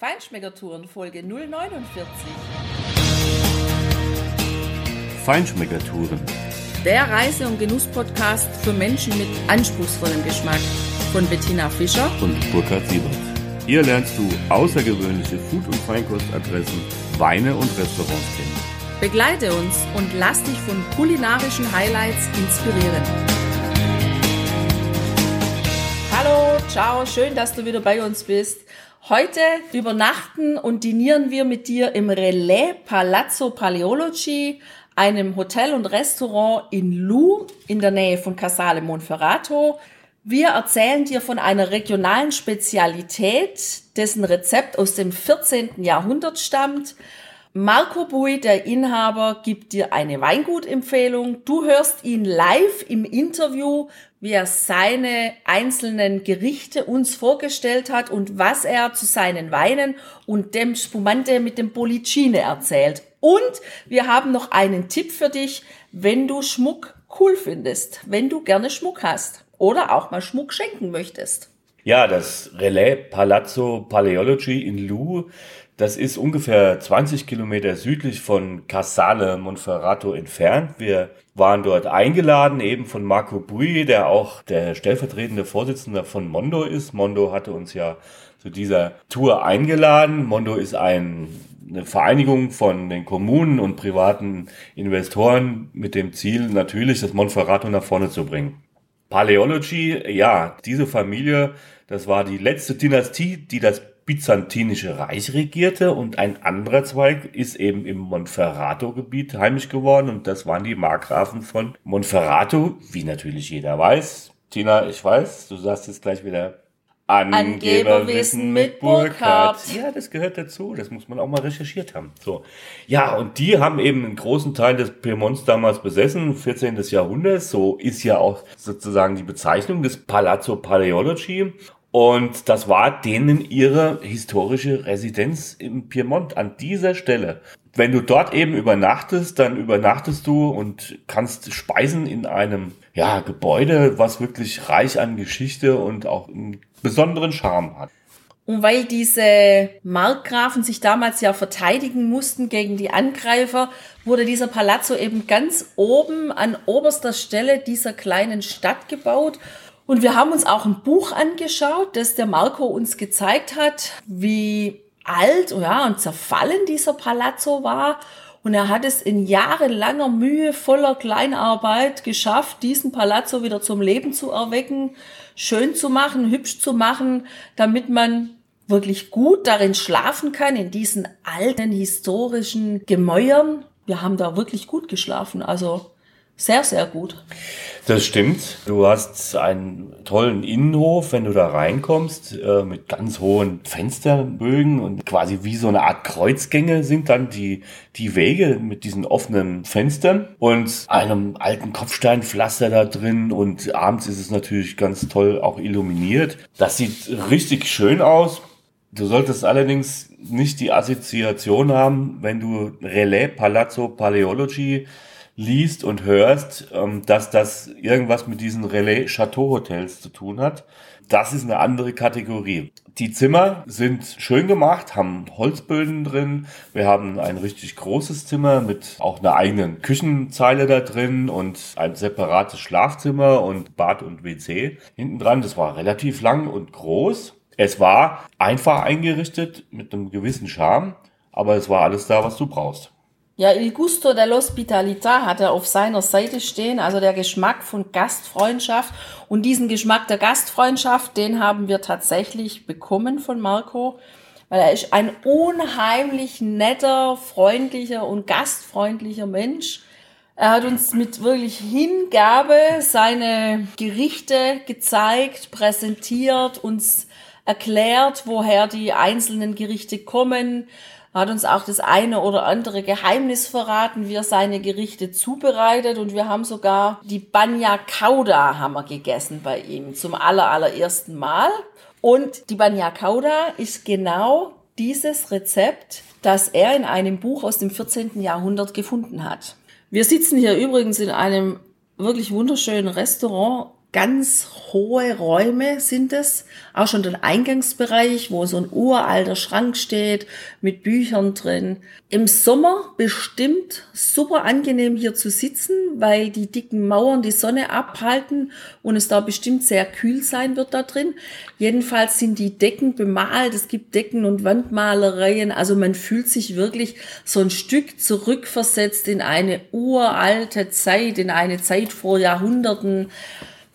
Feinschmeckertouren Folge 049. Feinschmeckertouren. Der Reise- und Genuss-Podcast für Menschen mit anspruchsvollem Geschmack von Bettina Fischer und Burkhard Siebert. Hier lernst du außergewöhnliche Food- und Feinkostadressen, Weine und Restaurants kennen. Begleite uns und lass dich von kulinarischen Highlights inspirieren. Hallo, ciao, schön, dass du wieder bei uns bist. Heute übernachten und dinieren wir mit dir im Relais Palazzo Paleology, einem Hotel und Restaurant in Lou in der Nähe von Casale Monferrato. Wir erzählen dir von einer regionalen Spezialität, dessen Rezept aus dem 14. Jahrhundert stammt. Marco Bui, der Inhaber, gibt dir eine Weingutempfehlung. Du hörst ihn live im Interview, wie er seine einzelnen Gerichte uns vorgestellt hat und was er zu seinen Weinen und dem Spumante mit dem Pollicine erzählt. Und wir haben noch einen Tipp für dich, wenn du Schmuck cool findest, wenn du gerne Schmuck hast oder auch mal Schmuck schenken möchtest. Ja, das Relais Palazzo Paleology in Lou das ist ungefähr 20 Kilometer südlich von Casale Monferrato entfernt. Wir waren dort eingeladen, eben von Marco Bui, der auch der stellvertretende Vorsitzende von Mondo ist. Mondo hatte uns ja zu dieser Tour eingeladen. Mondo ist ein, eine Vereinigung von den Kommunen und privaten Investoren mit dem Ziel, natürlich das Monferrato nach vorne zu bringen. Paleology, ja, diese Familie, das war die letzte Dynastie, die das byzantinische Reich regierte und ein anderer Zweig ist eben im Monferrato-Gebiet heimisch geworden und das waren die Markgrafen von Monferrato, wie natürlich jeder weiß. Tina, ich weiß, du sagst jetzt gleich wieder Angeberwissen mit Burkhardt. Ja, das gehört dazu. Das muss man auch mal recherchiert haben. So. Ja, und die haben eben einen großen Teil des Piemonts damals besessen, 14. Jahrhunderts. So ist ja auch sozusagen die Bezeichnung des Palazzo Paleology. Und das war denen ihre historische Residenz im Piemont an dieser Stelle. Wenn du dort eben übernachtest, dann übernachtest du und kannst speisen in einem ja, Gebäude, was wirklich reich an Geschichte und auch einen besonderen Charme hat. Und weil diese Markgrafen sich damals ja verteidigen mussten gegen die Angreifer, wurde dieser Palazzo eben ganz oben an oberster Stelle dieser kleinen Stadt gebaut. Und wir haben uns auch ein Buch angeschaut, das der Marco uns gezeigt hat, wie alt ja, und zerfallen dieser Palazzo war. Und er hat es in jahrelanger Mühe, voller Kleinarbeit geschafft, diesen Palazzo wieder zum Leben zu erwecken, schön zu machen, hübsch zu machen, damit man wirklich gut darin schlafen kann, in diesen alten historischen Gemäuern. Wir haben da wirklich gut geschlafen. Also sehr, sehr gut. Das stimmt. Du hast einen tollen Innenhof, wenn du da reinkommst, äh, mit ganz hohen Fensterbögen und quasi wie so eine Art Kreuzgänge sind dann die, die Wege mit diesen offenen Fenstern und einem alten Kopfsteinpflaster da drin und abends ist es natürlich ganz toll auch illuminiert. Das sieht richtig schön aus. Du solltest allerdings nicht die Assoziation haben, wenn du Relais Palazzo Paleology liest und hörst, ähm, dass das irgendwas mit diesen Relais Chateau Hotels zu tun hat. Das ist eine andere Kategorie. Die Zimmer sind schön gemacht, haben Holzböden drin. Wir haben ein richtig großes Zimmer mit auch einer eigenen Küchenzeile da drin und ein separates Schlafzimmer und Bad und WC hinten dran. Das war relativ lang und groß. Es war einfach eingerichtet mit einem gewissen Charme, aber es war alles da, was du brauchst. Ja, Il Gusto dell'Ospitalità hat er auf seiner Seite stehen, also der Geschmack von Gastfreundschaft. Und diesen Geschmack der Gastfreundschaft, den haben wir tatsächlich bekommen von Marco, weil er ist ein unheimlich netter, freundlicher und gastfreundlicher Mensch. Er hat uns mit wirklich Hingabe seine Gerichte gezeigt, präsentiert, uns erklärt, woher die einzelnen Gerichte kommen, hat uns auch das eine oder andere Geheimnis verraten, wie er seine Gerichte zubereitet und wir haben sogar die Banya Kauda haben wir gegessen bei ihm zum aller, allerersten Mal. Und die Banya Kauda ist genau dieses Rezept, das er in einem Buch aus dem 14. Jahrhundert gefunden hat. Wir sitzen hier übrigens in einem wirklich wunderschönen Restaurant ganz hohe Räume sind es. Auch schon der Eingangsbereich, wo so ein uralter Schrank steht mit Büchern drin. Im Sommer bestimmt super angenehm hier zu sitzen, weil die dicken Mauern die Sonne abhalten und es da bestimmt sehr kühl sein wird da drin. Jedenfalls sind die Decken bemalt. Es gibt Decken- und Wandmalereien. Also man fühlt sich wirklich so ein Stück zurückversetzt in eine uralte Zeit, in eine Zeit vor Jahrhunderten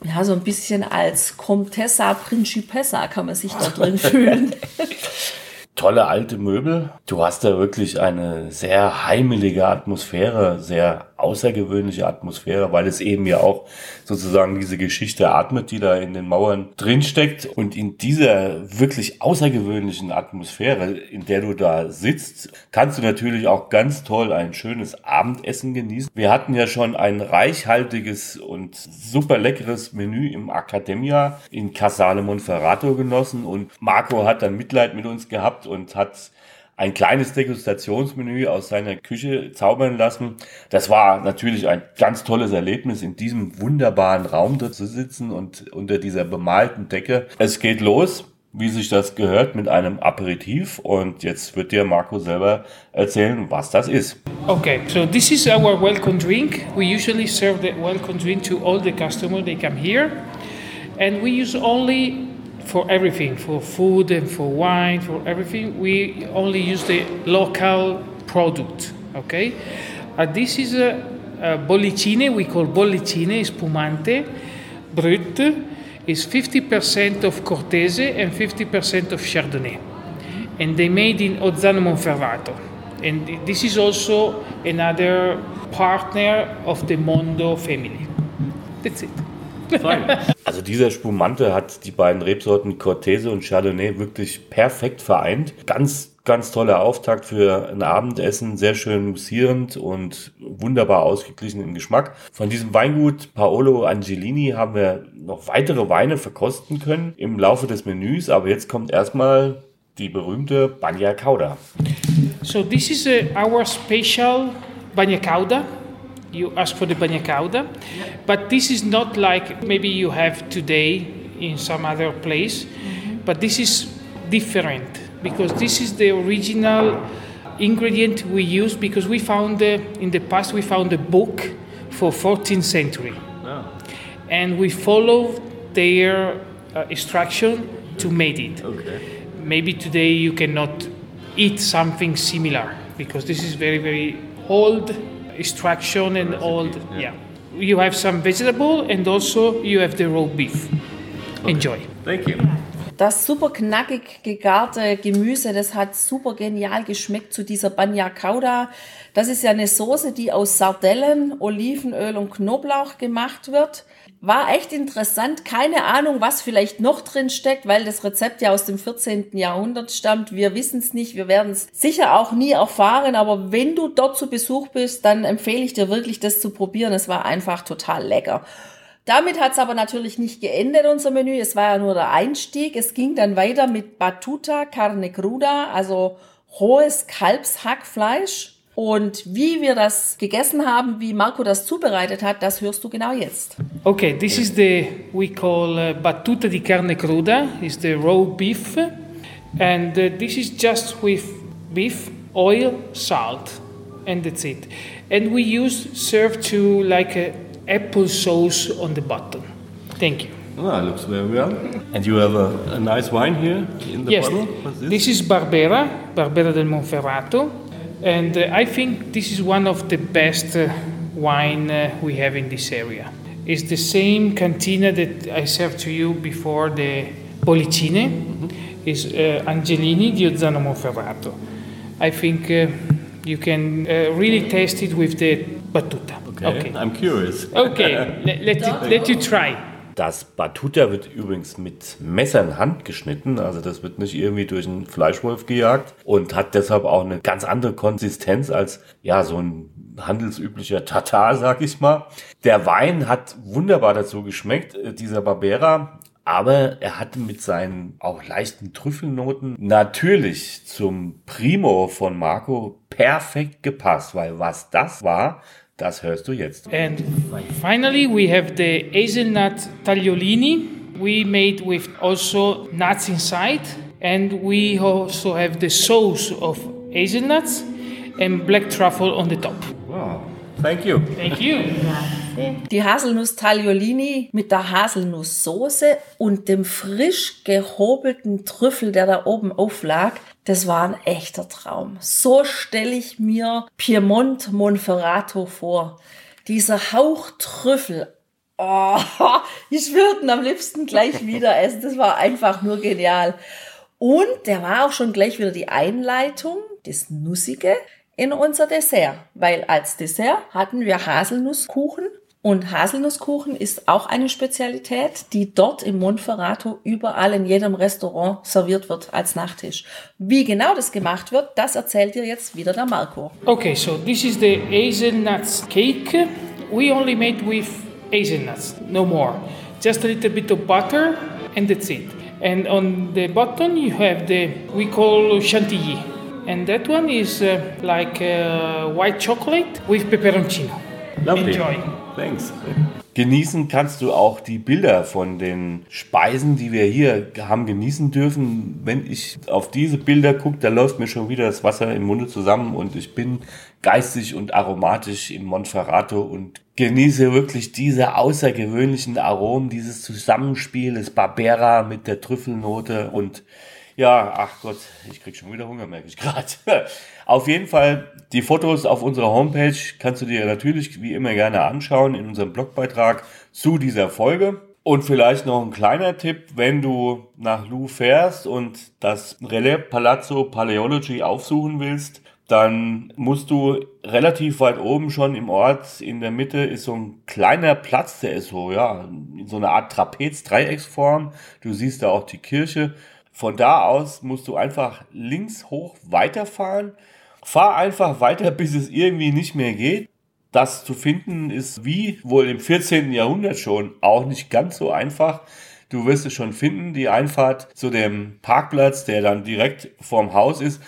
ja, so ein bisschen als Comtessa Principessa kann man sich da drin fühlen. Tolle alte Möbel. Du hast da wirklich eine sehr heimelige Atmosphäre, sehr außergewöhnliche Atmosphäre, weil es eben ja auch sozusagen diese Geschichte atmet, die da in den Mauern drinsteckt. Und in dieser wirklich außergewöhnlichen Atmosphäre, in der du da sitzt, kannst du natürlich auch ganz toll ein schönes Abendessen genießen. Wir hatten ja schon ein reichhaltiges und super leckeres Menü im Academia in Casale Monferrato genossen und Marco hat dann Mitleid mit uns gehabt und hat ein kleines Degustationsmenü aus seiner Küche zaubern lassen. Das war natürlich ein ganz tolles Erlebnis, in diesem wunderbaren Raum dort zu sitzen und unter dieser bemalten Decke. Es geht los, wie sich das gehört, mit einem Aperitif. Und jetzt wird dir Marco selber erzählen, was das ist. Okay, so this is our welcome drink. We usually serve the welcome drink to all the customers. They come here. And we use only for everything, for food and for wine, for everything, we only use the local product. Okay, uh, this is a, a bollicine. We call bollicine spumante brut. Is 50% of Cortese and 50% of Chardonnay, and they made in Ozzano Monferrato. And this is also another partner of the Mondo family. That's it. Also dieser Spumante hat die beiden Rebsorten Cortese und Chardonnay wirklich perfekt vereint. Ganz, ganz toller Auftakt für ein Abendessen, sehr schön musierend und wunderbar ausgeglichen im Geschmack. Von diesem Weingut Paolo Angelini haben wir noch weitere Weine verkosten können im Laufe des Menüs, aber jetzt kommt erstmal die berühmte Bagna Cauda. So this is uh, our special Bagna Cauda. You ask for the bagna cauda, but this is not like maybe you have today in some other place, mm-hmm. but this is different because this is the original ingredient we use because we found uh, in the past we found a book for 14th century oh. and we follow their uh, instruction to make it okay. maybe today you cannot eat something similar because this is very very old extraction and all. The, yeah. yeah. You have some vegetable and also you have the raw beef. Okay. Enjoy. Thank you. Das super knackig gegarte Gemüse, das hat super genial geschmeckt zu dieser Banya Cauda. Das ist ja eine Soße, die aus Sardellen, Olivenöl und Knoblauch gemacht wird. War echt interessant. Keine Ahnung, was vielleicht noch drin steckt, weil das Rezept ja aus dem 14. Jahrhundert stammt. Wir wissen es nicht. Wir werden es sicher auch nie erfahren. Aber wenn du dort zu Besuch bist, dann empfehle ich dir wirklich, das zu probieren. Es war einfach total lecker. Damit hat es aber natürlich nicht geendet, unser Menü. Es war ja nur der Einstieg. Es ging dann weiter mit Batuta Carne Cruda, also rohes Kalbshackfleisch und wie wir das gegessen haben, wie Marco das zubereitet hat, das hörst du genau jetzt. Okay, this is the we call uh, battuta di carne cruda, is the raw beef, and uh, this is just with beef, oil, salt, and that's it. And we use serve to like a apple sauce on the bottom. Thank you. Ah, looks very well. And you have a, a nice wine here in the yes, bottle? This? this? is Barbera, Barbera del Monferrato. And uh, I think this is one of the best uh, wine uh, we have in this area. It's the same cantina that I served to you before the Bollicine. Mm-hmm. Is uh, Angelini di Ozzano Monferrato. I think uh, you can uh, really taste it with the battuta. Okay, okay. I'm curious. Okay, let, let, you, let you try. Das Batuta wird übrigens mit Messer in Hand geschnitten, also das wird nicht irgendwie durch einen Fleischwolf gejagt und hat deshalb auch eine ganz andere Konsistenz als ja so ein handelsüblicher Tatar, sag ich mal. Der Wein hat wunderbar dazu geschmeckt, äh, dieser Barbera. Aber er hatte mit seinen auch leichten Trüffelnoten natürlich zum Primo von Marco perfekt gepasst, weil was das war, Das hörst du jetzt. And finally, we have the hazelnut tagliolini. We made with also nuts inside, and we also have the sauce of hazelnuts and black truffle on the top. Wow. Thank you. Thank you. Die Haselnuss Tagliolini mit der Haselnusssoße und dem frisch gehobelten Trüffel, der da oben auflag, das war ein echter Traum. So stelle ich mir Piemont Monferrato vor. Dieser Hauch Trüffel. Oh, ich würde ihn am liebsten gleich wieder essen. Das war einfach nur genial. Und der war auch schon gleich wieder die Einleitung, das Nussige in unser Dessert. Weil als Dessert hatten wir Haselnusskuchen und Haselnusskuchen ist auch eine Spezialität, die dort im Monferrato überall in jedem Restaurant serviert wird als Nachtisch. Wie genau das gemacht wird, das erzählt dir jetzt wieder der Marco. Okay, so this is the hazelnuts cake. We only made with hazelnuts, no more. Just a little bit of butter and that's it. And on the bottom you have the we call chantilly. And that one is uh, like uh, white chocolate with peperoncino. Lovely. Enjoy. Thanks. Genießen kannst du auch die Bilder von den Speisen, die wir hier haben genießen dürfen. Wenn ich auf diese Bilder gucke, da läuft mir schon wieder das Wasser im Munde zusammen und ich bin geistig und aromatisch im Monferrato und genieße wirklich diese außergewöhnlichen Aromen, dieses Zusammenspiel des Barbera mit der Trüffelnote und ja, ach Gott, ich krieg schon wieder Hunger, merke ich gerade. Auf jeden Fall, die Fotos auf unserer Homepage kannst du dir natürlich wie immer gerne anschauen in unserem Blogbeitrag zu dieser Folge. Und vielleicht noch ein kleiner Tipp, wenn du nach Lou fährst und das Relais Palazzo Paleology aufsuchen willst, dann musst du relativ weit oben schon im Ort, in der Mitte ist so ein kleiner Platz, der ist so, ja, in so einer Art Trapez-Dreiecksform. Du siehst da auch die Kirche. Von da aus musst du einfach links hoch weiterfahren. Fahr einfach weiter, bis es irgendwie nicht mehr geht. Das zu finden ist wie wohl im 14. Jahrhundert schon auch nicht ganz so einfach. Du wirst es schon finden, die Einfahrt zu dem Parkplatz, der dann direkt vorm Haus ist.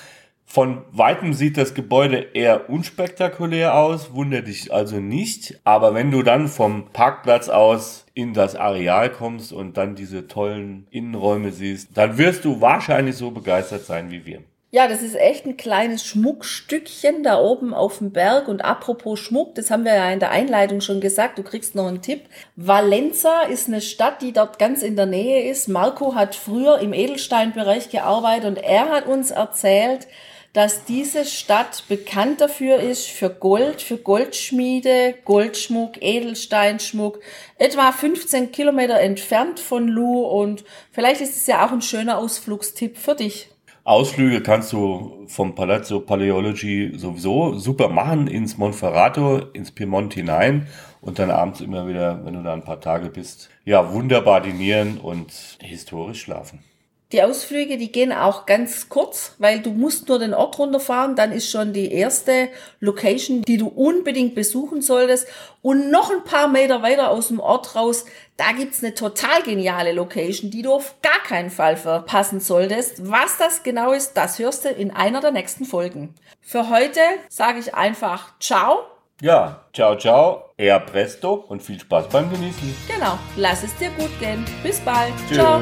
Von weitem sieht das Gebäude eher unspektakulär aus, wundert dich also nicht. Aber wenn du dann vom Parkplatz aus in das Areal kommst und dann diese tollen Innenräume siehst, dann wirst du wahrscheinlich so begeistert sein wie wir. Ja, das ist echt ein kleines Schmuckstückchen da oben auf dem Berg. Und apropos Schmuck, das haben wir ja in der Einleitung schon gesagt, du kriegst noch einen Tipp. Valenza ist eine Stadt, die dort ganz in der Nähe ist. Marco hat früher im Edelsteinbereich gearbeitet und er hat uns erzählt, dass diese Stadt bekannt dafür ist für Gold, für Goldschmiede, Goldschmuck, Edelsteinschmuck, etwa 15 Kilometer entfernt von Lu und vielleicht ist es ja auch ein schöner Ausflugstipp für dich. Ausflüge kannst du vom Palazzo Paleology sowieso super machen ins Monferrato, ins Piemont hinein und dann abends immer wieder, wenn du da ein paar Tage bist, ja, wunderbar dinieren und historisch schlafen. Die Ausflüge, die gehen auch ganz kurz, weil du musst nur den Ort runterfahren, dann ist schon die erste Location, die du unbedingt besuchen solltest. Und noch ein paar Meter weiter aus dem Ort raus, da gibt's eine total geniale Location, die du auf gar keinen Fall verpassen solltest. Was das genau ist, das hörst du in einer der nächsten Folgen. Für heute sage ich einfach Ciao. Ja, ciao, ciao, eher presto und viel Spaß beim Genießen. Genau, lass es dir gut gehen. Bis bald. Tschüss. Ciao.